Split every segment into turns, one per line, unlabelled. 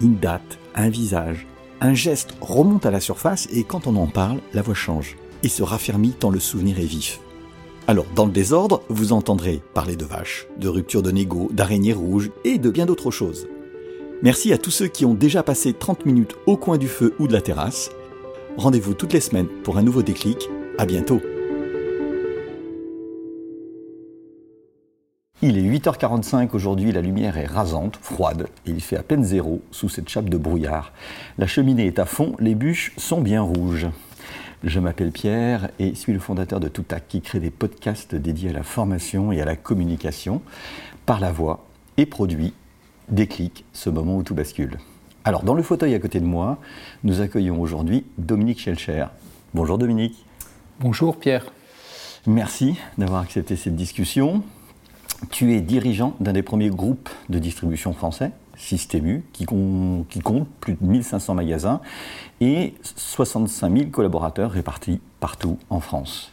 Une date, un visage, un geste remonte à la surface et quand on en parle, la voix change et se raffermit tant le souvenir est vif. Alors, dans le désordre, vous entendrez parler de vaches, de rupture de négo, d'araignées rouges et de bien d'autres choses. Merci à tous ceux qui ont déjà passé 30 minutes au coin du feu ou de la terrasse. Rendez-vous toutes les semaines pour un nouveau déclic. À bientôt. Il est 8h45 aujourd'hui, la lumière est rasante, froide, et il fait à peine zéro sous cette chape de brouillard. La cheminée est à fond, les bûches sont bien rouges. Je m'appelle Pierre et suis le fondateur de Toutac qui crée des podcasts dédiés à la formation et à la communication par la voix et produit Déclic, ce moment où tout bascule. Alors, dans le fauteuil à côté de moi, nous accueillons aujourd'hui Dominique Schelcher. Bonjour Dominique.
Bonjour Pierre.
Merci d'avoir accepté cette discussion. Tu es dirigeant d'un des premiers groupes de distribution français, Systému, qui, compte plus de 1500 magasins et 65 000 collaborateurs répartis partout en France.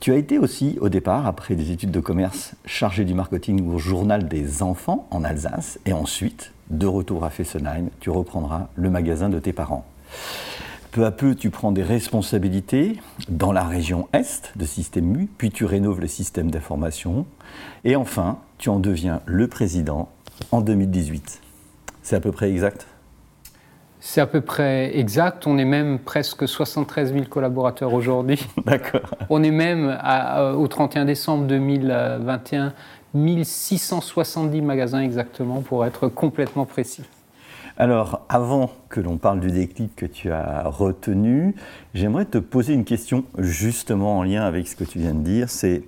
Tu as été aussi, au départ, après des études de commerce, chargé du marketing au Journal des enfants en Alsace, et ensuite, de retour à Fessenheim, tu reprendras le magasin de tes parents. Peu à peu, tu prends des responsabilités dans la région Est de Système MU, puis tu rénoves le système d'information, et enfin, tu en deviens le président en 2018. C'est à peu près exact?
C'est à peu près exact. On est même presque 73 000 collaborateurs aujourd'hui.
D'accord.
On est même au 31 décembre 2021 1670 magasins exactement pour être complètement précis.
Alors, avant que l'on parle du déclic que tu as retenu, j'aimerais te poser une question justement en lien avec ce que tu viens de dire. C'est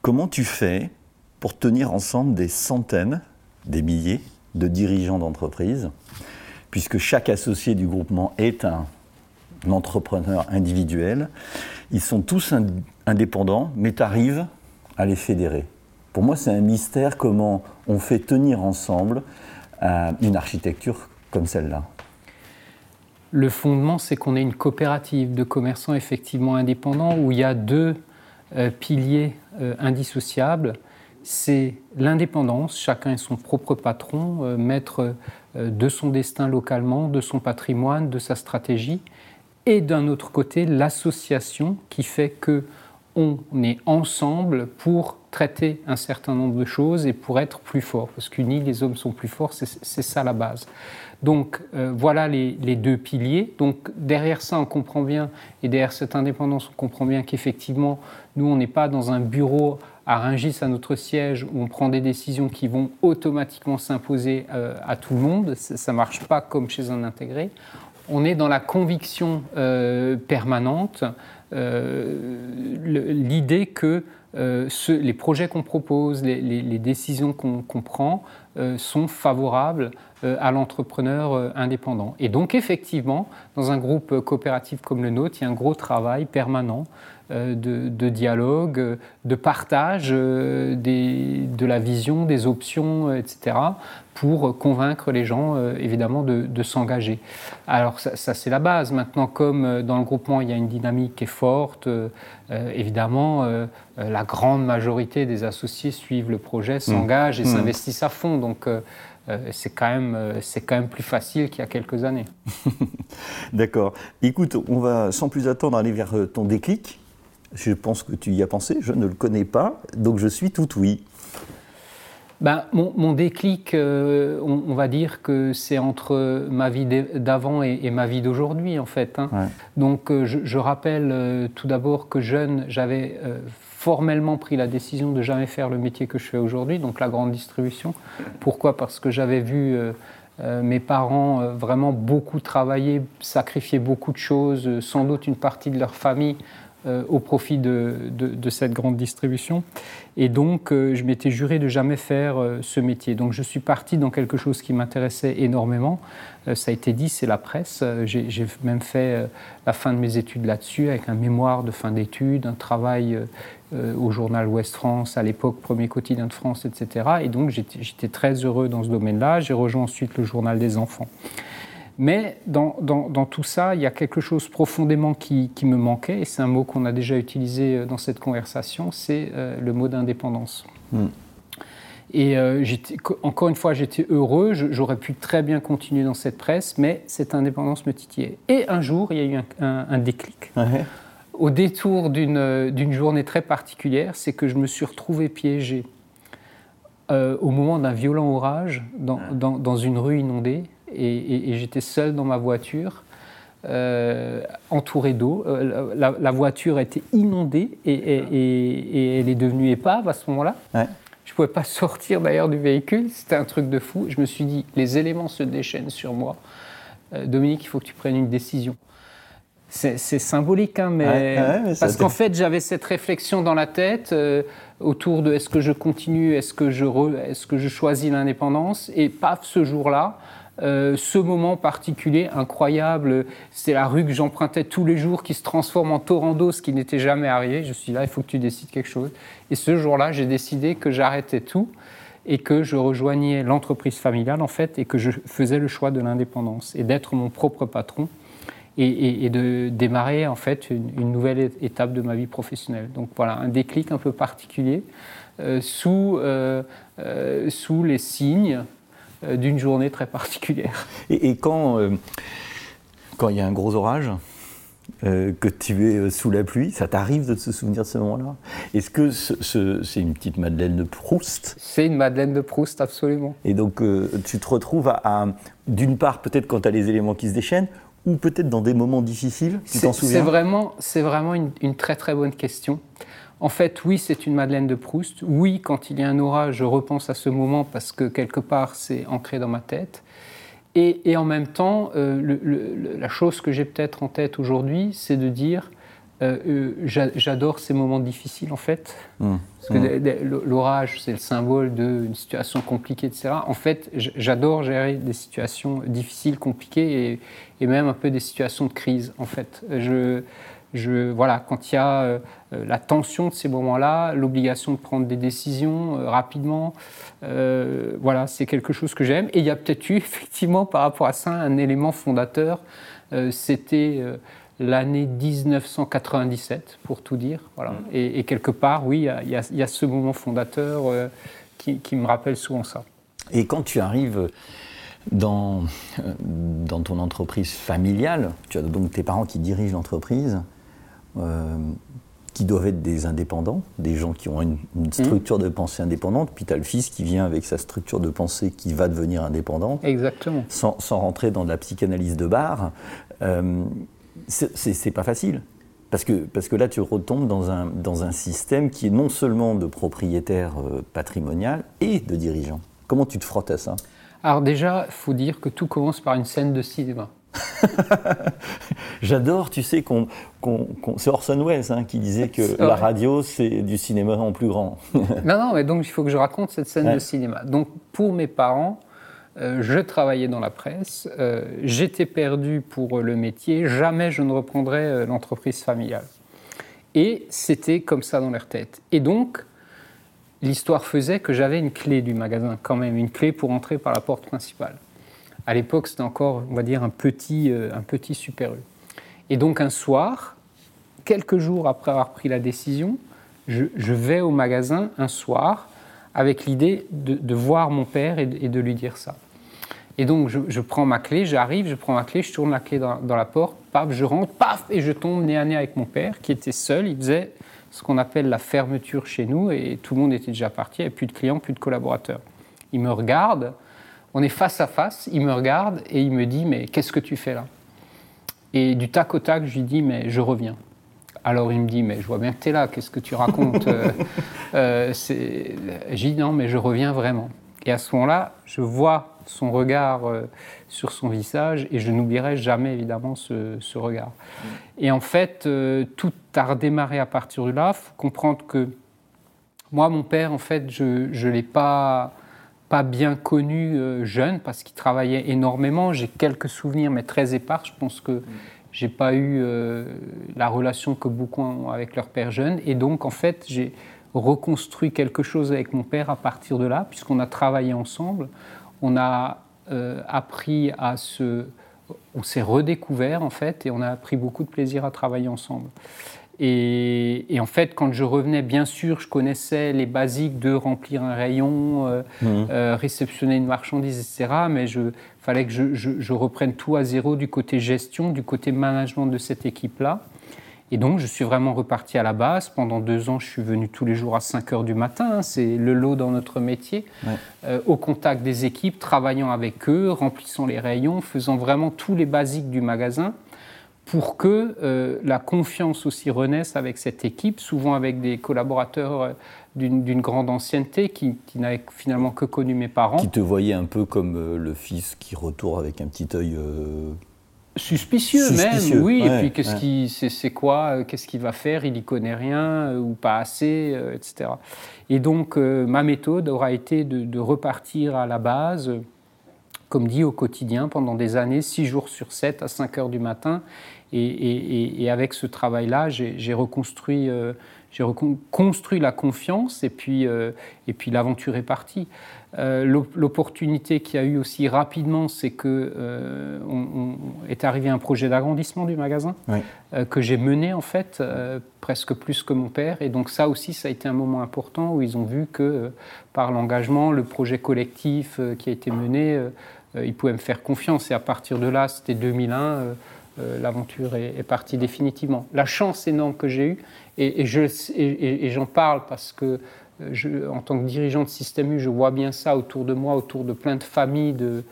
comment tu fais pour tenir ensemble des centaines, des milliers de dirigeants d'entreprises puisque chaque associé du groupement est un, entrepreneur individuel. Ils sont tous indépendants, mais tu arrives à les fédérer. Pour moi, c'est un mystère comment on fait tenir ensemble euh, une architecture comme celle-là.
Le fondement, c'est qu'on est une coopérative de commerçants effectivement indépendants où il y a deux euh, piliers euh, indissociables c'est l'indépendance, chacun est son propre patron, maître de son destin localement, de son patrimoine, de sa stratégie, et d'un autre côté l'association qui fait que on est ensemble pour traiter un certain nombre de choses et pour être plus fort, parce qu'unis les hommes sont plus forts, c'est ça la base. Donc euh, voilà les, deux piliers. Donc derrière ça, on comprend bien, et derrière cette indépendance, on comprend bien qu'effectivement, nous, on n'est pas dans un bureau à Rungis, à notre siège, où on prend des décisions qui vont automatiquement s'imposer euh, à tout le monde. Ça ne marche pas comme chez un intégré. On est dans la conviction euh, permanente, l'idée que les projets qu'on propose, les, décisions qu'on prend sont favorables à l'entrepreneur indépendant. Et donc effectivement, dans un groupe coopératif comme le nôtre, il y a un gros travail permanent euh, de, dialogue, euh, de partage euh, de la vision, des options, etc., pour convaincre les gens, évidemment, de, s'engager. Alors ça, c'est la base. Maintenant, comme dans le groupement, il y a une dynamique qui est forte, évidemment, la grande majorité des associés suivent le projet, mmh. s'engagent et mmh. s'investissent à fond. Donc, c'est quand, même, quand même plus facile qu'il y a quelques années.
D'accord. Écoute, on va sans plus attendre aller vers ton déclic. Je pense que tu y as pensé, je ne le connais pas, donc je suis tout oui.
Ben, mon, déclic, euh, on, va dire que c'est entre ma vie d'avant et, ma vie d'aujourd'hui, en fait. Hein. Donc, euh, je, rappelle euh, tout d'abord que jeune, j'avais formellement pris la décision de jamais faire le métier que je fais aujourd'hui, donc la grande distribution. Pourquoi? Parce que j'avais vu mes parents vraiment beaucoup travailler, sacrifier beaucoup de choses, sans doute une partie de leur famille euh, au profit de, cette grande distribution. Et donc, euh, je m'étais juré de jamais faire euh, ce métier. Donc, je suis parti dans quelque chose qui m'intéressait énormément. ça a été dit, c'est la presse. J'ai même fait la fin de mes études là-dessus, avec un mémoire de fin d'études, un travail au journal Ouest France, à l'époque, premier quotidien de France, etc. Et donc, j'étais très heureux dans ce domaine-là. J'ai rejoint ensuite le journal des enfants. Mais dans, tout ça, il y a quelque chose profondément qui, me manquait, et c'est un mot qu'on a déjà utilisé euh, dans cette conversation, c'est euh, le mot d'indépendance. Hmm. Et euh, encore une fois, j'étais heureux, j'aurais pu très bien continuer dans cette presse, mais cette indépendance me titillait. Et un jour, il y a eu un, déclic. Au détour d'une journée très particulière, c'est que je me suis retrouvé piégé au moment d'un violent orage dans, une rue inondée et, j'étais seul dans ma voiture. Euh, entouré d'eau. Euh, la, voiture était inondée et, elle est devenue épave à ce moment-là. Je ne pouvais pas sortir d'ailleurs du véhicule, c'était un truc de fou. Je me suis dit, les éléments se déchaînent sur moi. Euh, Dominique, il faut que tu prennes une décision. C'est symbolique, hein, mais, parce qu'en fait, j'avais cette réflexion dans la tête autour de est-ce que je continue, est-ce que, je est-ce que je choisis l'indépendance, et paf, ce jour-là, euh, ce moment particulier incroyable, c'est la rue que j'empruntais tous les jours qui se transforme en torrent d'eau, ce qui n'était jamais arrivé. Je suis là, il faut que tu décides quelque chose. Et ce jour-là, j'ai décidé que j'arrêtais tout et que je rejoignais l'entreprise familiale en fait et que je faisais le choix de l'indépendance et d'être mon propre patron et, de démarrer en fait une, nouvelle étape de ma vie professionnelle. Donc voilà, un déclic un peu particulier euh, sous, euh, sous les signes d'une journée très particulière.
Et, quand euh, quand il y a un gros orage, euh, que tu es sous la pluie, ça t'arrive de te souvenir de ce moment-là? Est-ce que c'est une petite Madeleine de Proust?
C'est une Madeleine de Proust, absolument.
Et donc tu te retrouves à, d'une part peut-être quand tu as les éléments qui se déchaînent, ou peut-être dans des moments difficiles, tu t'en souviens?
C'est vraiment, vraiment une, une, très très bonne question. En fait, oui, c'est une Madeleine de Proust. Oui, quand il y a un orage, je repense à ce moment parce que quelque part, c'est ancré dans ma tête. Et, en même temps, euh, la chose que j'ai peut-être en tête aujourd'hui, c'est de dire euh, euh, j'adore ces moments difficiles en fait. Mmh. Parce que mmh. l'orage, c'est le symbole d'une situation compliquée, etc. En fait, j'adore gérer des situations difficiles, compliquées et, et, même un peu des situations de crise en fait. Je, je, voilà, quand il y a euh, la tension de ces moments-là, l'obligation de prendre des décisions euh, rapidement, euh, voilà, c'est quelque chose que j'aime. Et il y a peut-être eu effectivement par rapport à ça un élément fondateur. C'était l'année 1997, pour tout dire. Voilà. Mmh. Et, quelque part, oui, il y, a ce moment fondateur qui, qui, me rappelle souvent ça.
Et quand tu arrives dans, dans ton entreprise familiale, tu as donc tes parents qui dirigent l'entreprise, euh, qui doivent être des indépendants, des gens qui ont une, mmh. structure de pensée indépendante, puis tu as le fils qui vient avec sa structure de pensée qui va devenir indépendante.
Exactement.
Sans, rentrer dans de la psychanalyse de bar. Euh, c'est pas facile. Parce que, parce que là, tu retombes dans un, dans un système qui est non seulement de propriétaire euh, patrimonial et de dirigeant. Comment tu te frottes à ça?
Alors déjà, il faut dire que tout commence par une scène de cinéma.
J'adore, tu sais, qu'on, c'est Orson Welles hein, qui disait que la radio, c'est du cinéma en plus grand.
non, non, mais donc il faut que je raconte cette scène de cinéma. Donc pour mes parents, euh, je travaillais dans la presse, euh, j'étais perdu pour le métier, jamais je ne reprendrais euh, l'entreprise familiale. Et c'était comme ça dans leur tête. Et donc, l'histoire faisait que j'avais une clé du magasin, quand même, une clé pour entrer par la porte principale. À l'époque, c'était encore, on va dire, un petit, euh, un petit Super U. Et donc un soir, quelques jours après avoir pris la décision, je, vais au magasin un soir avec l'idée de, voir mon père et de, lui dire ça. Et donc je, prends ma clé, j'arrive, je prends ma clé, je tourne la clé dans, la porte, paf, je rentre, paf, et je tombe nez à nez avec mon père qui était seul. Il faisait ce qu'on appelle la fermeture chez nous et tout le monde était déjà parti, il n'y avait plus de clients, plus de collaborateurs. Il me regarde, on est face à face, il me regarde et il me dit Mais qu'est-ce que tu fais là? Et du tac au tac, je lui dis Mais je reviens. Alors il me dit Mais je vois bien que tu es là, qu'est-ce que tu racontes? Euh, euh, J'ai dit Non, mais je reviens vraiment. Et à ce moment-là, je vois son regard euh, sur son visage et je n'oublierai jamais évidemment ce, regard. Et en fait, tout a redémarré à partir de là. Il faut comprendre que moi, mon père, en fait, je ne l'ai pas, pas bien connu jeune parce qu'il travaillait énormément. J'ai quelques souvenirs, mais très épars. Je pense que j'ai pas eu la relation que beaucoup ont avec leur père jeune. Et donc, en fait, j'ai reconstruit quelque chose avec mon père à partir de là, puisqu'on a travaillé ensemble. On a euh, appris à se. On s'est redécouvert en fait, et on a pris beaucoup de plaisir à travailler ensemble. Et, en fait, quand je revenais, bien sûr, je connaissais les basiques de remplir un rayon, euh, mmh. euh, réceptionner une marchandise, etc. Mais il fallait que je, je, reprenne tout à zéro du côté gestion, du côté management de cette équipe-là. Et donc, je suis vraiment reparti à la base. Pendant deux ans, je suis venu tous les jours à 5 heures du matin. Hein. C'est le lot dans notre métier. Euh, au contact des équipes, travaillant avec eux, remplissant les rayons, faisant vraiment tous les basiques du magasin pour que euh, la confiance aussi renaisse avec cette équipe, souvent avec des collaborateurs euh, d'une grande ancienneté qui, qui n'avaient finalement que connu mes parents.
Qui te voyaient un peu comme le fils qui retourne avec un petit œil
Suspicieux, même, oui. et puis qu'est-ce qui, c'est, quoi, euh, qu'est-ce qu'il va faire Il n'y connaît rien euh, ou pas assez, euh, etc. Et donc ma méthode aura été de, repartir à la base, comme dit au quotidien pendant des années, 6 jours sur 7 à 5 heures du matin. Et, avec ce travail-là, j'ai, reconstruit, j'ai reconstruit la confiance et puis, et puis l'aventure est partie. Euh, l'opportunité qu'il y a eu aussi rapidement, c'est que euh, on, est arrivé un projet d'agrandissement du magasin euh, que j'ai mené en fait presque plus que mon père. Et donc ça aussi, ça a été un moment important où ils ont vu que par l'engagement, le projet collectif qui a été mené, ils pouvaient me faire confiance. Et à partir de là, c'était 2001. L'aventure est, partie définitivement. La chance énorme que j'ai eue, et, et j'en parle parce que en tant que dirigeant de système U, je vois bien ça autour de moi, autour de plein de familles, de,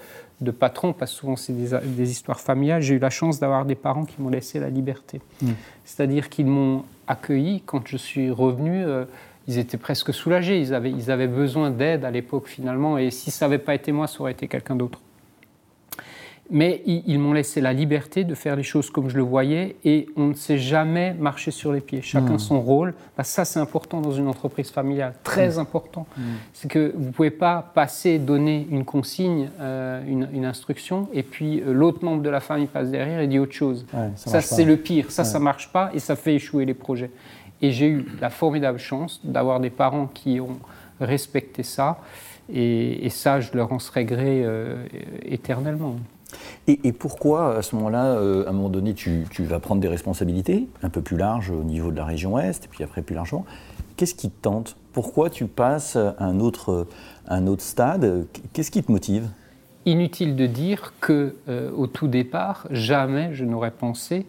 patrons, parce que souvent c'est des, histoires familiales. J'ai eu la chance d'avoir des parents qui m'ont laissé la liberté. Mm. C'est-à-dire qu'ils m'ont accueilli quand je suis revenu. Euh, ils étaient presque soulagés. Ils avaient, ils avaient besoin d'aide à l'époque finalement. Et si ça n'avait pas été moi, ça aurait été quelqu'un d'autre. Mais ils, m'ont laissé la liberté de faire les choses comme je le voyais et on ne s'est jamais marché sur les pieds. Chacun hmm. son rôle. Bah, ça, c'est important dans une entreprise familiale, très hmm. important. Hmm. C'est que vous ne pouvez pas passer, donner une consigne, euh, une, instruction, et puis euh, l'autre membre de la famille passe derrière et dit autre chose. ça, c'est le pire. Ça, ça ne marche pas et ça fait échouer les projets. Et j'ai eu la formidable chance d'avoir des parents qui ont respecté ça. Et, ça, je leur en serai gré euh, éternellement.
Et, pourquoi, à ce moment-là, euh, à un moment donné, tu, vas prendre des responsabilités un peu plus larges au niveau de la région Ouest, et puis après plus largement Qu'est-ce qui te tente? Pourquoi tu passes à un autre, un autre stade? Qu'est-ce qui te motive?
Inutile de dire que euh, au tout départ, jamais je n'aurais pensé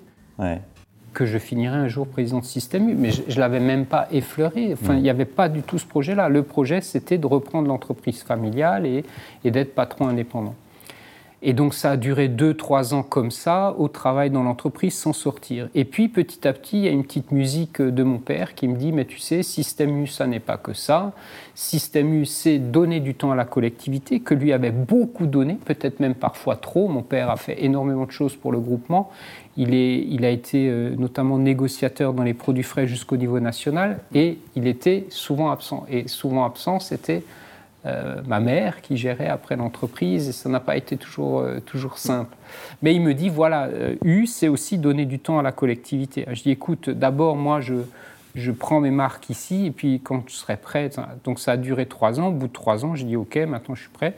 que je finirais un jour président de Système U, mais je ne l'avais même pas effleuré. Enfin, il n'y avait pas du tout ce projet-là. Le projet, c'était de reprendre l'entreprise familiale et d'être patron indépendant. Et donc ça a duré deux, trois ans comme ça, au travail dans l'entreprise sans sortir. Et puis petit à petit, il y a une petite musique de mon père qui me dit, mais tu sais, Système U, ça n'est pas que ça. Système U, c'est donner du temps à la collectivité, que lui avait beaucoup donné, peut-être même parfois trop. Mon père a fait énormément de choses pour le groupement. Il, est, il a été euh, notamment négociateur dans les produits frais jusqu'au niveau national et il était souvent absent. Et souvent absent, c'était euh, ma mère qui gérait après l'entreprise et ça n'a pas été toujours, euh, toujours simple. Mais il me dit voilà, euh, U, c'est aussi donner du temps à la collectivité. Je dis écoute, d'abord, moi, je, je prends mes marques ici et puis quand je serai prêt, donc ça a duré trois ans. Au bout de trois ans, j'ai dit ok, maintenant je suis prêt.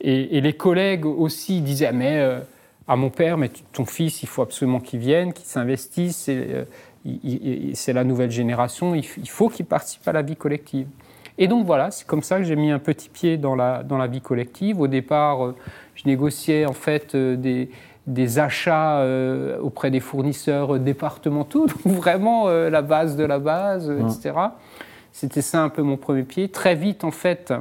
Et, les collègues aussi disaient mais à mon père, mais ton fils, il faut absolument qu'il vienne, qu'il s'investisse. C'est la nouvelle génération, il faut qu'il participe à la vie collective. Et donc voilà, c'est comme ça que j'ai mis un petit pied dans la, dans la vie collective. Au départ, euh, je négociais en fait euh, des, des achats euh, auprès des fournisseurs départementaux, donc vraiment la base de la base, etc. C'était ça un peu mon premier pied. Très vite, en fait,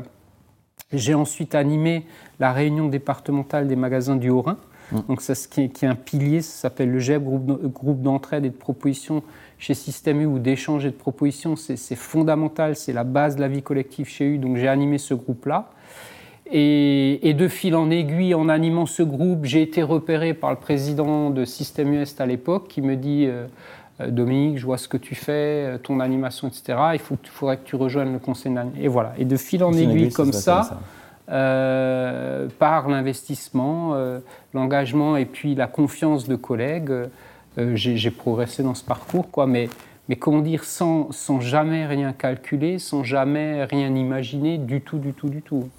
j'ai ensuite animé la réunion départementale des magasins du Haut-Rhin. Donc ça, qui est, qui est un pilier, ça s'appelle le GEP, groupe d'entraide et de proposition chez Système U ou d'échange et de propositions, c'est fondamental, c'est la base de la vie collective chez U. Donc j'ai animé ce groupe-là. Et, de fil en aiguille, en animant ce groupe, j'ai été repéré par le président de Système US à l'époque qui me dit euh, euh, Dominique, je vois ce que tu fais, euh, ton animation, etc. Il faut, faudrait que tu rejoignes le conseil Et voilà. Et de fil en aiguille, comme ça, par l'investissement, l'engagement et puis la confiance de collègues, j'ai progressé dans ce parcours. Quoi. Mais, mais comment dire, sans, sans jamais rien calculer, sans jamais rien imaginer, du tout, du tout, du tout.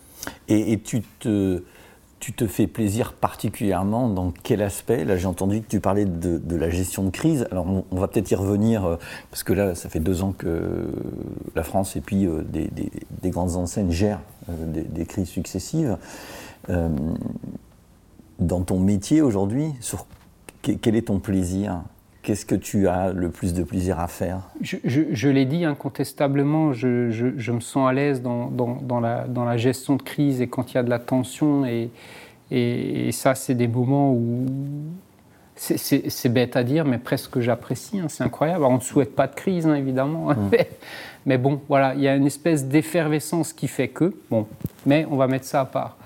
Et, tu, te, tu te fais plaisir particulièrement dans quel aspect? Là, j'ai entendu que tu parlais de, la gestion de crise. Alors, on, va peut-être y revenir, euh, parce que là, ça fait deux ans que la France et puis euh, des, grandes enseignes gèrent euh, des, crises successives. dans ton métier aujourd'hui, quel est ton plaisir? Qu'est-ce que tu as le plus de plaisir à faire?
Je, l'ai dit incontestablement, je, me sens à l'aise dans, dans, la, dans, la, gestion de crise et quand il y a de la tension. Et, et, ça, c'est des moments où c'est bête à dire, mais presque j'apprécie. Hein, c'est incroyable. on ne souhaite pas de crise, hein, évidemment. Mmh. Mais, bon, voilà, il y a une espèce d'effervescence qui fait que. Bon, mais on va mettre ça à part.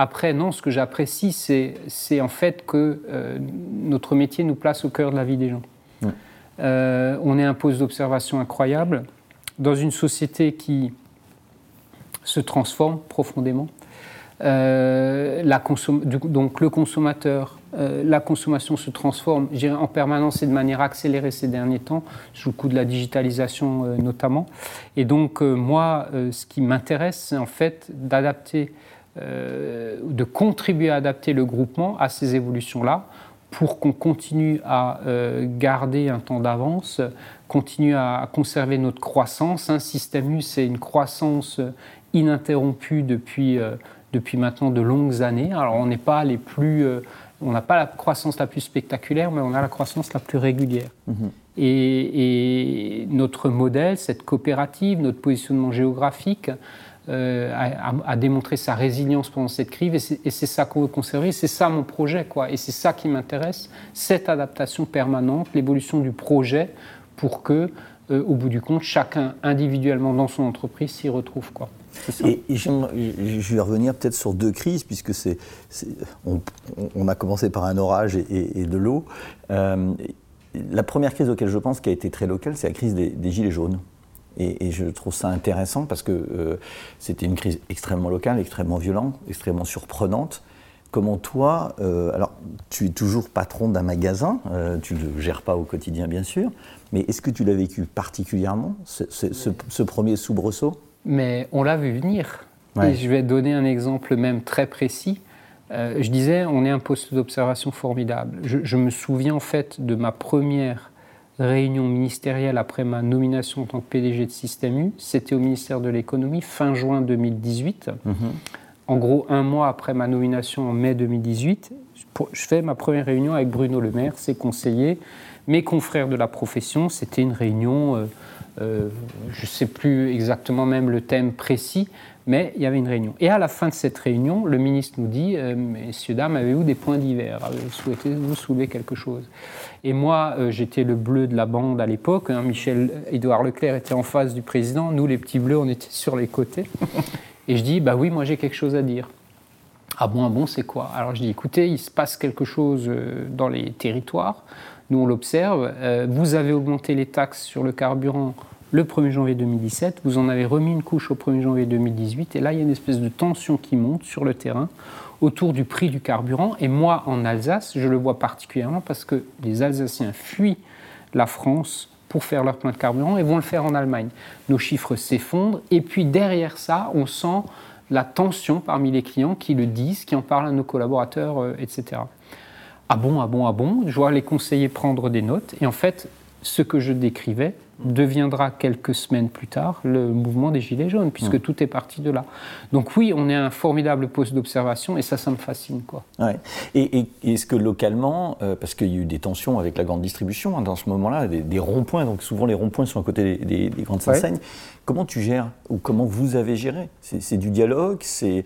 Après, non, ce que j'apprécie, c'est en fait que euh, notre métier nous place au cœur de la vie des gens. Euh, on est un poste d'observation incroyable dans une société qui se transforme profondément. Euh, la donc le consommateur, la consommation se transforme en permanence et de manière accélérée ces derniers temps, sous le coup de la digitalisation notamment. Et donc moi, ce qui m'intéresse, c'est en fait d'adapter de contribuer à adapter le groupement à ces évolutions-là pour qu'on continue à euh, garder un temps d'avance, continue à conserver notre croissance. Un système U, c'est une croissance ininterrompue depuis, euh, depuis maintenant de longues années. Alors on n'est pas les plus... on n'a pas la croissance la plus spectaculaire, mais on a la croissance la plus régulière. Et, et, notre modèle, cette coopérative, notre positionnement géographique, euh, a, démontré sa résilience pendant cette crise et c'est ça qu'on veut conserver, c'est ça mon projet quoi, et c'est ça qui m'intéresse, cette adaptation permanente, l'évolution du projet pour que, euh, au bout du compte, chacun individuellement dans son entreprise s'y retrouve quoi.
Et, je vais revenir peut-être sur deux crises, puisque c'est, on, a commencé par un orage et, de l'eau. Euh, la première crise auquel je pense qui a été très locale, c'est la crise des Gilets jaunes. Et, je trouve ça intéressant parce que euh, c'était une crise extrêmement locale, extrêmement violente, extrêmement surprenante. Comment toi, euh, alors tu es toujours patron d'un magasin, euh, tu ne le gères pas au quotidien bien sûr, mais est-ce que tu l'as vécu particulièrement, ce, premier soubresaut?
Mais on l'a vu venir. Et je vais donner un exemple même très précis. je disais, on est un poste d'observation formidable. Je, je, me souviens en fait de ma première réunion ministérielle après ma nomination en tant que PDG de Système U. C'était au ministère de l'économie fin juin 2018. Mhm. En gros, un mois après ma nomination en mai 2018, je fais ma première réunion avec Bruno Le Maire, ses conseillers, mes confrères de la profession. C'était une réunion, euh, euh, je ne sais plus exactement même le thème précis, mais il y avait une réunion. Et à la fin de cette réunion, le ministre nous dit euh, Messieurs, dames, avez-vous des points divers? Souhaitez-vous soulever quelque chose? Et moi, euh, j'étais le bleu de la bande à l'époque. Hein. Michel-Édouard Leclerc était en face du président. Nous, les petits bleus, on était sur les côtés. Et je dis Bah oui, moi j'ai quelque chose à dire. Ah bon, ah bon, c'est quoi? Alors je dis Écoutez, il se passe quelque chose euh, dans les territoires. Nous, on l'observe. vous avez augmenté les taxes sur le carburant le 1er janvier 2017, vous en avez remis une couche au 1er janvier 2018, et là, il y a une espèce de tension qui monte sur le terrain autour du prix du carburant. Et moi, en Alsace, je le vois particulièrement parce que les Alsaciens fuient la France pour faire leur plein de carburant et vont le faire en Allemagne. Nos chiffres s'effondrent, et puis derrière ça, on sent la tension parmi les clients qui le disent, qui en parlent à nos collaborateurs, euh, etc. Ah bon, ah bon, ah bon, je vois les conseillers prendre des notes, et en fait, ce que je décrivais, deviendra quelques semaines plus tard le mouvement des Gilets jaunes, puisque hmm. tout est parti de là. Donc oui, on est un formidable poste d'observation et ça, ça me fascine. Quoi.
Ouais. Et, est-ce que localement, euh, parce qu'il y a eu des tensions avec la grande distribution hein, dans ce moment-là, des, ronds-points, donc souvent les ronds-points sont à côté des, grandes enseignes, comment tu gères ou comment vous avez géré? C'est, du dialogue, c'est,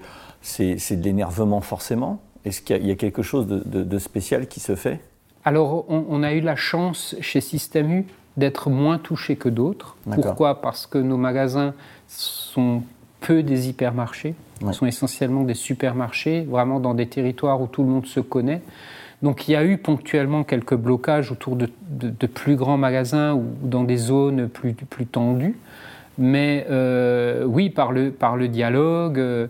de l'énervement forcément? Est-ce qu'il y a, quelque chose de, spécial qui se fait?
Alors, on, on, a eu la chance chez Système U d'être moins touchés que d'autres. Pourquoi? Parce que nos magasins sont peu des hypermarchés. Sont essentiellement des supermarchés, vraiment dans des territoires où tout le monde se connaît. Donc il y a eu ponctuellement quelques blocages autour de, plus grands magasins ou dans des zones plus, plus tendues. Mais euh, oui, par le, par le dialogue, euh,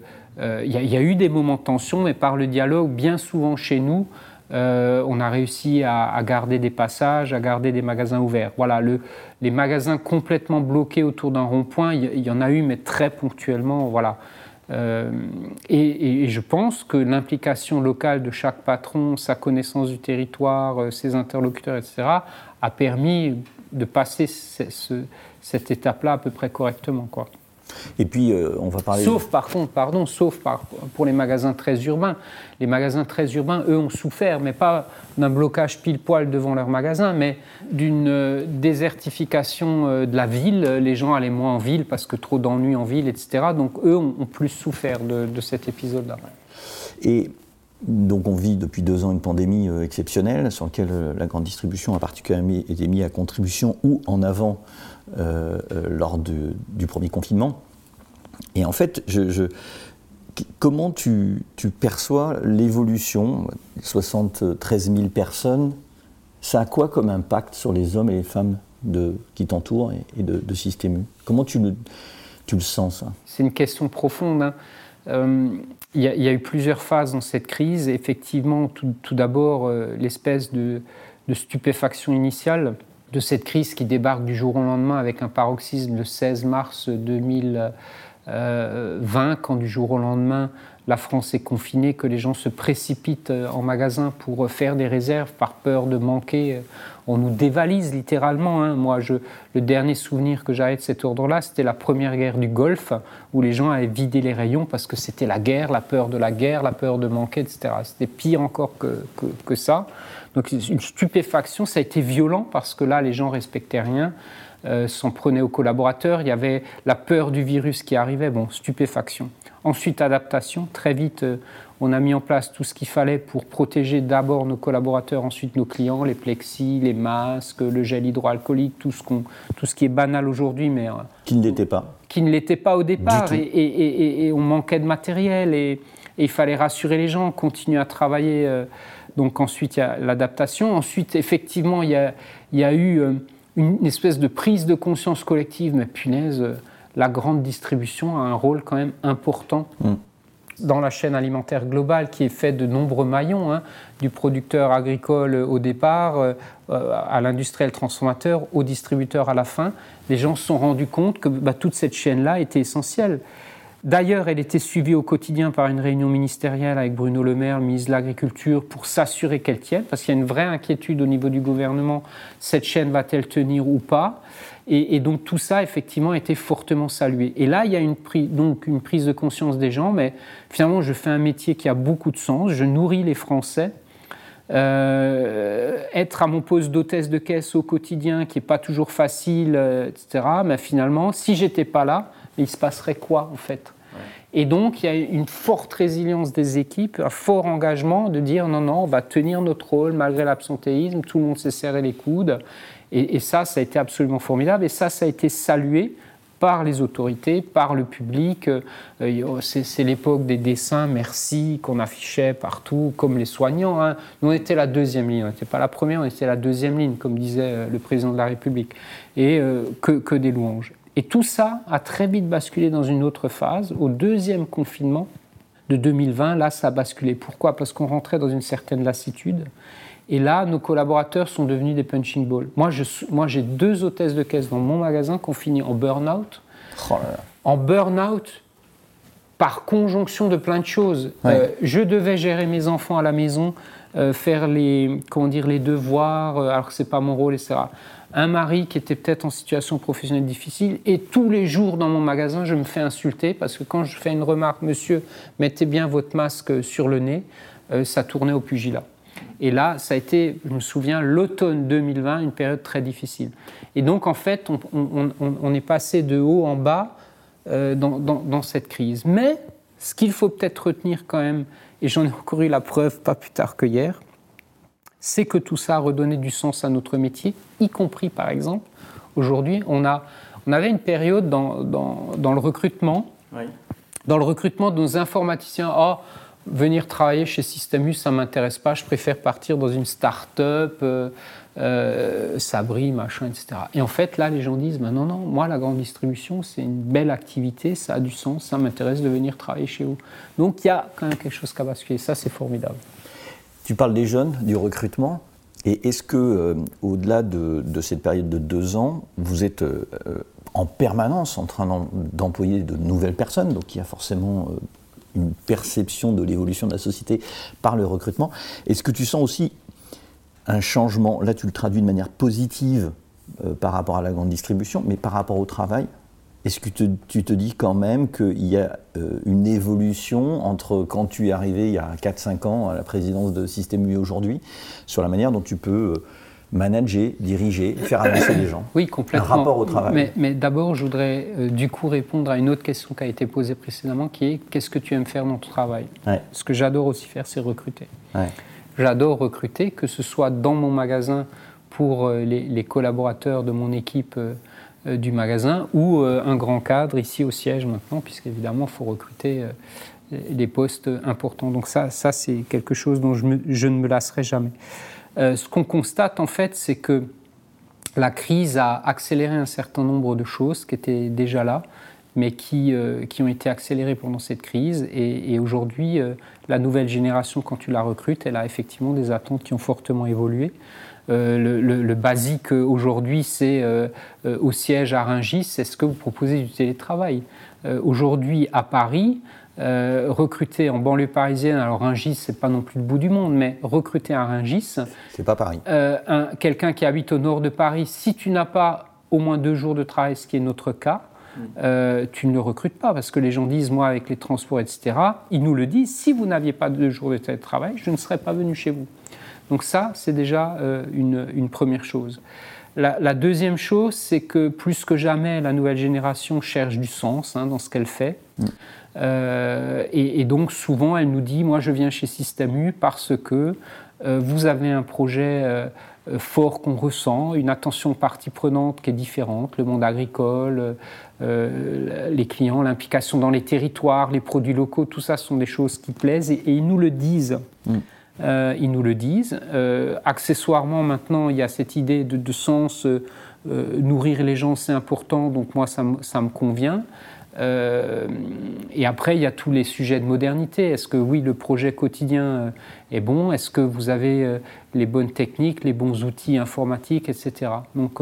il y, a eu des moments de tension, mais par le dialogue, bien souvent chez nous, euh, on a réussi à, garder des passages, à garder des magasins ouverts. Voilà, le, les magasins complètement bloqués autour d'un rond-point, il y, en a eu, mais très ponctuellement. Voilà. Euh, et, je pense que l'implication locale de chaque patron, sa connaissance du territoire, euh, ses interlocuteurs, etc., a permis de passer cette étape-là à peu près correctement. Quoi.
Et puis, euh, on va parler.
Sauf, par contre, pardon, sauf pour les magasins très urbains. Les magasins très urbains, eux, ont souffert, mais pas d'un blocage pile-poil devant leur magasin, mais d'une euh, désertification euh, de la ville. Les gens allaient moins en ville parce que trop d'ennuis en ville, etc. Donc, eux ont, plus souffert de, cet épisode-là.
Et donc on vit depuis deux ans une pandémie exceptionnelle sur laquelle la grande distribution a particulièrement été mise à contribution ou en avant euh, euh, lors du premier confinement. Et en fait, comment tu, perçois l'évolution 73 000 personnes, ça a quoi comme impact sur les hommes et les femmes qui t'entourent et, de, Système Comment tu le, sens ça?
C'est une question profonde. Hein. Euh, il y, a eu plusieurs phases dans cette crise. Effectivement, tout, d'abord, l'espèce de, stupéfaction initiale de cette crise qui débarque du jour au lendemain avec un paroxysme le 16 mars 2020, quand du jour au lendemain la France est confinée, que les gens se précipitent euh, en magasin pour faire des réserves par peur de manquer. On nous dévalise littéralement. Hein. Moi, je, le dernier souvenir que j'avais de cet ordre-là, c'était la première guerre du Golfe, où les gens avaient vidé les rayons parce que c'était la guerre, la peur de la guerre, la peur de manquer, etc. C'était pire encore que, que, que ça. Donc une stupéfaction, ça a été violent parce que là, les gens respectaient rien, euh, s'en prenaient aux collaborateurs. Il y avait la peur du virus qui arrivait. Bon, stupéfaction. Ensuite, adaptation. Très vite, euh, on a mis en place tout ce qu'il fallait pour protéger d'abord nos collaborateurs, ensuite nos clients, les plexis, les masques, le gel hydroalcoolique, tout ce, qu'on, tout ce qui est banal aujourd'hui, mais euh,
qui ne l'était pas.
Qui ne l'était pas au départ, et, et, et, on manquait de matériel et, il fallait rassurer les gens, continuer à travailler. Donc ensuite, il y a l'adaptation. Ensuite, effectivement, il y a, eu une espèce de prise de conscience collective, mais punaise, euh, la grande distribution a un rôle quand même important. Mm. dans la chaîne alimentaire globale qui est faite de nombreux maillons, hein, du producteur agricole au départ, euh, à l'industriel transformateur, au distributeur à la fin, les gens se sont rendus compte que bah, toute cette chaîne-là était essentielle. D'ailleurs, elle était suivie au quotidien par une réunion ministérielle avec Bruno Le Maire, le ministre de l'Agriculture, pour s'assurer qu'elle tienne, parce qu'il y a une vraie inquiétude au niveau du gouvernement, cette chaîne va-t-elle tenir ou pas et, donc tout ça, effectivement, a été fortement salué. Et là, il y a une, donc une prise de conscience des gens, mais finalement, je fais un métier qui a beaucoup de sens, je nourris les Français. Euh, être à mon poste d'hôtesse de caisse au quotidien, qui n'est pas toujours facile, euh, etc., mais finalement, si j'étais pas là, il se passerait quoi en fait Et donc il y a une forte résilience des équipes, un fort engagement de dire non, non, on va tenir notre rôle malgré l'absentéisme, tout le monde s'est serré les coudes. Et, ça, ça a été absolument formidable. Et ça, ça a été salué par les autorités, par le public. Euh, c'est l'époque des dessins merci qu'on affichait partout, comme les soignants. Hein. Nous, on était la deuxième ligne, on n'était pas la première, on était la deuxième ligne, comme disait euh, le président de la République. Et euh, que, que, des louanges. Et tout ça a très vite basculé dans une autre phase. Au deuxième confinement de 2020, là, ça a basculé. Pourquoi? Parce qu'on rentrait dans une certaine lassitude. Et là, nos collaborateurs sont devenus des punching balls. Moi, moi, j'ai deux hôtesses de caisse dans mon magasin qui ont fini en burn-out. Oh en burn-out par conjonction de plein de choses. Euh, je devais gérer mes enfants à la maison, euh, faire les, comment dire, les devoirs, euh, alors que ce n'est pas mon rôle, etc un mari qui était peut-être en situation professionnelle difficile, et tous les jours dans mon magasin, je me fais insulter parce que quand je fais une remarque, monsieur, mettez bien votre masque sur le nez, euh, ça tournait au pugilat. Et là, ça a été, je me souviens, l'automne 2020, une période très difficile. Et donc, en fait, on, est passé de haut en bas euh, dans, dans, cette crise. Mais ce qu'il faut peut-être retenir quand même, et j'en ai encore eu la preuve pas plus tard que hier, c'est que tout ça a redonné du sens à notre métier, y compris par exemple, aujourd'hui, on, a, on avait une période dans, dans, le recrutement Dans le recrutement de nos informaticiens, oh, venir travailler chez Systemus, ça ne m'intéresse pas, je préfère partir dans une start-up, euh, euh, Sabri, machin, etc. Et en fait, là, les gens disent, ben non, non, moi, la grande distribution, c'est une belle activité, ça a du sens, ça m'intéresse de venir travailler chez vous. Donc, il y a quand même quelque chose qui a basculé, ça, c'est formidable.
Tu parles des jeunes, du recrutement. Et est-ce que, euh, au-delà de, cette période de deux ans, vous êtes euh, en permanence en train d'employer de nouvelles personnes? Donc il y a forcément euh, une perception de l'évolution de la société par le recrutement. Est-ce que tu sens aussi un changement? Là, tu le traduis de manière positive par rapport à la grande distribution, mais par rapport au travail est-ce que tu te dis quand même qu'il y a euh, une évolution entre quand tu es arrivé il y a 4-5 ans à la présidence de Système U aujourd'hui, sur la manière dont tu peux euh, manager, diriger, faire avancer les gens?
Oui, complètement.
Un rapport au travail.
Mais, d'abord, je voudrais euh, du coup répondre à une autre question qui a été posée précédemment, qui est qu'est-ce que tu aimes faire dans ton travail? Ce que j'adore aussi faire, c'est recruter. J'adore recruter, que ce soit dans mon magasin pour les, les collaborateurs de mon équipe du magasin ou euh, un grand cadre ici au siège maintenant, puisqu'évidemment, il faut recruter euh, des postes importants. Donc ça, ça c'est quelque chose dont je, ne me lasserai jamais. ce qu'on constate en fait, c'est que la crise a accéléré un certain nombre de choses qui étaient déjà là, mais qui, qui ont été accélérées pendant cette crise. Et aujourd'hui, la nouvelle génération, quand tu la recrutes, elle a effectivement des attentes qui ont fortement évolué. Euh, le, basique aujourd'hui, c'est euh, euh, au siège à Rungis, c'est ce que vous proposez du télétravail. aujourd'hui, à Paris, recruter en banlieue parisienne, alors Rungis, c'est pas non plus le bout du monde, mais recruter à Rungis.
C'est pas Paris.
Quelqu'un qui habite au nord de Paris, si tu n'as pas au moins deux jours de travail, ce qui est notre cas, mm. tu ne le recrutes pas parce que les gens disent, moi, avec les transports, etc., ils nous le disent, si vous n'aviez pas deux jours de télétravail, je ne serais pas venu chez vous. Donc ça, c'est déjà euh, une, première chose. La, deuxième chose, c'est que plus que jamais, la nouvelle génération cherche du sens hein, dans ce qu'elle fait. Mm. Euh, et, donc souvent, elle nous dit, moi je viens chez Système U parce que euh, vous avez un projet fort qu'on ressent, une attention partie prenante qui est différente, le monde agricole, les clients, l'implication dans les territoires, les produits locaux, tout ça sont des choses qui plaisent et, ils nous le disent. Mm. Euh, ils nous le disent. Euh, accessoirement, maintenant, il y a cette idée de, sens, euh, nourrir les gens, c'est important, donc moi, ça, me convient. et après, il y a tous les sujets de modernité. Est-ce que oui, le projet quotidien est bon? Est-ce que vous avez les bonnes techniques, les bons outils informatiques, etc. Donc,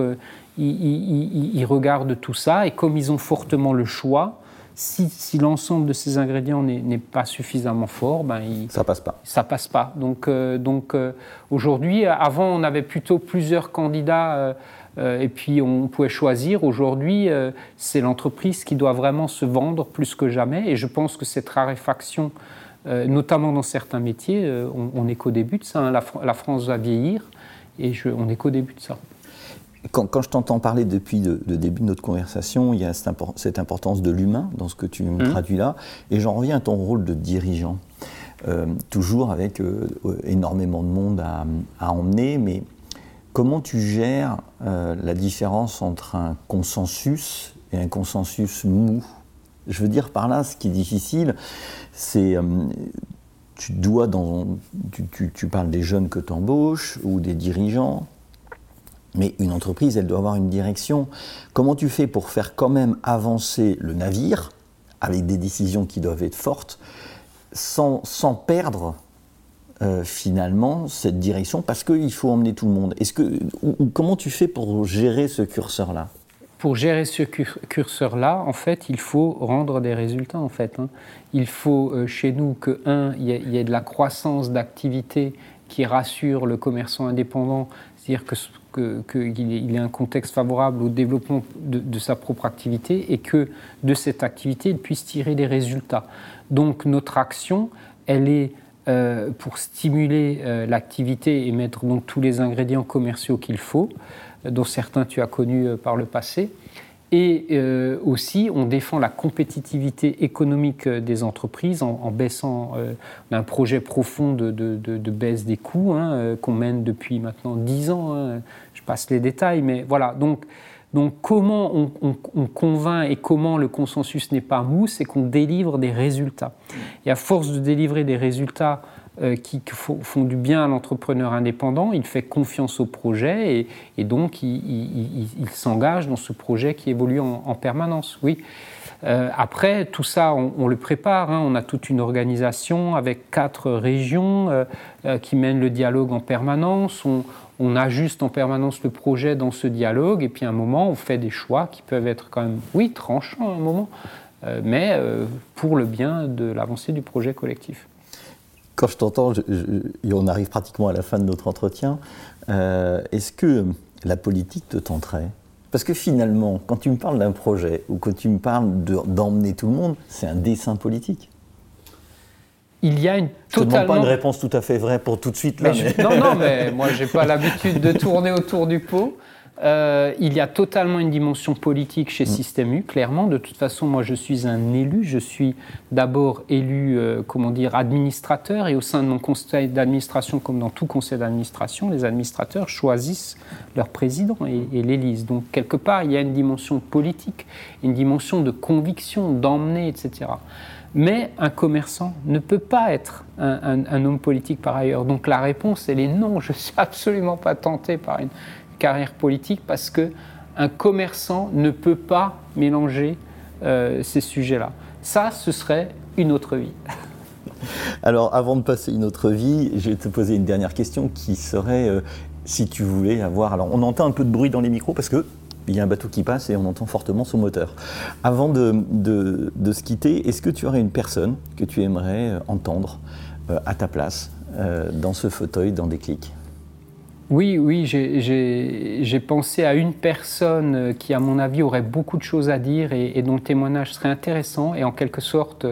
ils, regardent tout ça et comme ils ont fortement le choix, si, l'ensemble de ces ingrédients n'est pas suffisamment fort, ben
ça passe pas.
Ça passe pas. Donc, euh, donc euh, aujourd'hui, avant on avait plutôt plusieurs candidats euh, et puis on pouvait choisir. Aujourd'hui, c'est l'entreprise qui doit vraiment se vendre plus que jamais. Et je pense que cette raréfaction, notamment dans certains métiers, on n'est qu'au début de ça. Hein. La, France va vieillir et on n'est qu'au début de ça.
Quand, je t'entends parler depuis le, début de notre conversation, il y a cette, importance de l'humain dans ce que tu me mmh. traduis là, et j'en reviens à ton rôle de dirigeant. Euh, toujours avec euh, énormément de monde à, emmener, mais comment tu gères euh, la différence entre un consensus et un consensus mou? Je veux dire par là, ce qui est difficile, c'est tu dois dans tu, tu parles des jeunes que tu embauches ou des dirigeants mais une entreprise, elle doit avoir une direction. Comment tu fais pour faire quand même avancer le navire, avec des décisions qui doivent être fortes, sans, sans perdre euh, finalement cette direction, parce qu'il faut emmener tout le monde? Est-ce que, Comment tu fais pour gérer ce curseur-là?
Pour gérer ce curseur-là, en fait, il faut rendre des résultats. En fait, hein. il faut euh, chez nous que un, il y, ait de la croissance d'activité qui rassure le commerçant indépendant, c'est-à-dire que qu'il ait un contexte favorable au développement de, sa propre activité et que de cette activité, il puisse tirer des résultats. Donc notre action, elle est euh, pour stimuler euh, l'activité et mettre donc tous les ingrédients commerciaux qu'il faut, dont certains tu as connus euh, par le passé, et euh, aussi, on défend la compétitivité économique euh, des entreprises en, baissant euh, un projet profond de, baisse des coûts hein, qu'on mène depuis maintenant 10 ans. Hein. Je passe les détails, mais voilà. Donc, Donc comment on, convainc et comment le consensus n'est pas mou, c'est qu'on délivre des résultats. Et à force de délivrer des résultats qui font du bien à l'entrepreneur indépendant, il fait confiance au projet et, donc il, s'engage dans ce projet qui évolue en, permanence. Oui. Euh, après, tout ça, on, le prépare. Hein. On a toute une organisation avec quatre régions euh, qui mènent le dialogue en permanence. On, on ajuste en permanence le projet dans ce dialogue, et puis à un moment, on fait des choix qui peuvent être quand même, oui, tranchants à un moment, euh, mais euh, pour le bien de l'avancée du projet collectif.
Quand je t'entends, et on arrive pratiquement à la fin de notre entretien, euh, est-ce que la politique te tenterait? Parce que finalement, quand tu me parles d'un projet ou quand tu me parles d'emmener tout le monde, c'est un dessin politique
il y a une
totalement... Je ne pas une réponse tout à fait vraie pour tout de suite. Là,
Non, non, mais moi, je n'ai pas l'habitude de tourner autour du pot. Euh, il y a totalement une dimension politique chez mm. Système U, clairement. De toute façon, moi, je suis un élu. Je suis d'abord élu, euh, comment dire, administrateur. Et au sein de mon conseil d'administration, comme dans tout conseil d'administration, les administrateurs choisissent leur président et, et l'élisent. Donc, quelque part, il y a une dimension politique, une dimension de conviction, d'emmener, etc. Mais un commerçant ne peut pas être un, homme politique par ailleurs. Donc la réponse, elle est non. Je ne suis absolument pas tenté par une carrière politique parce que un commerçant ne peut pas mélanger euh, ces sujets-là. Ça, ce serait une autre vie.
Alors, avant de passer une autre vie, je vais te poser une dernière question qui serait euh, si tu voulais avoir. Alors, on entend un peu de bruit dans les micros parce que il y a un bateau qui passe et on entend fortement son moteur. Avant de, se quitter, est-ce que tu aurais une personne que tu aimerais euh, entendre à ta place dans ce fauteuil, dans des clics?
Oui, oui, j'ai pensé à une personne qui, à mon avis, aurait beaucoup de choses à dire et, et dont le témoignage serait intéressant et en quelque sorte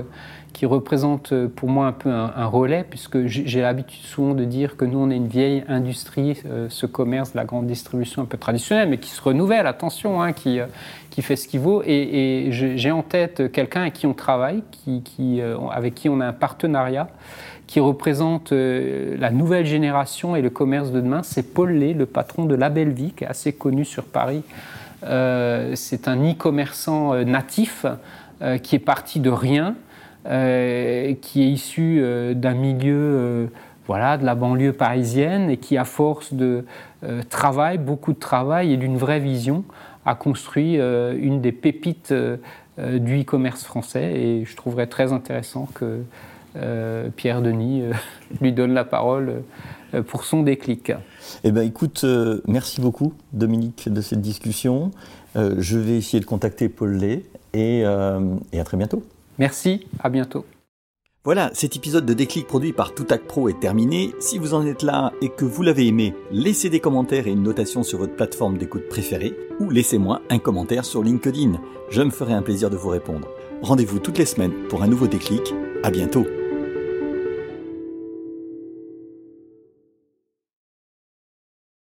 qui représente euh, pour moi un peu un, relais, puisque j'ai l'habitude souvent de dire que nous, on est une vieille industrie, euh, ce commerce la grande distribution un peu traditionnel, mais qui se renouvelle, attention, hein, qui, euh, qui fait ce qu'il vaut. Et, j'ai en tête quelqu'un avec qui on travaille, qui, qui, avec qui on a un partenariat, qui représente la nouvelle génération et le commerce de demain. C'est Paul Lé, le patron de La Belle Vie, qui est assez connu sur Paris. C'est un e-commerçant natif qui est parti de rien euh, qui est issu euh, d'un milieu euh, voilà, de la banlieue parisienne et qui, à force de travail, beaucoup de travail et d'une vraie vision, a construit une des pépites du e-commerce français. Et je trouverais très intéressant que Pierre Denis lui donne la parole pour son déclic.
Eh bien, écoute, merci beaucoup, Dominique, de cette discussion. je vais essayer de contacter Paul Lay et, et à très bientôt.
Merci, à bientôt.
Voilà, cet épisode de Déclic produit par Toutac Pro est terminé. Si vous en êtes là et que vous l'avez aimé, laissez des commentaires et une notation sur votre plateforme d'écoute préférée ou laissez-moi un commentaire sur LinkedIn. Je me ferai un plaisir de vous répondre. Rendez-vous toutes les semaines pour un nouveau déclic. À bientôt.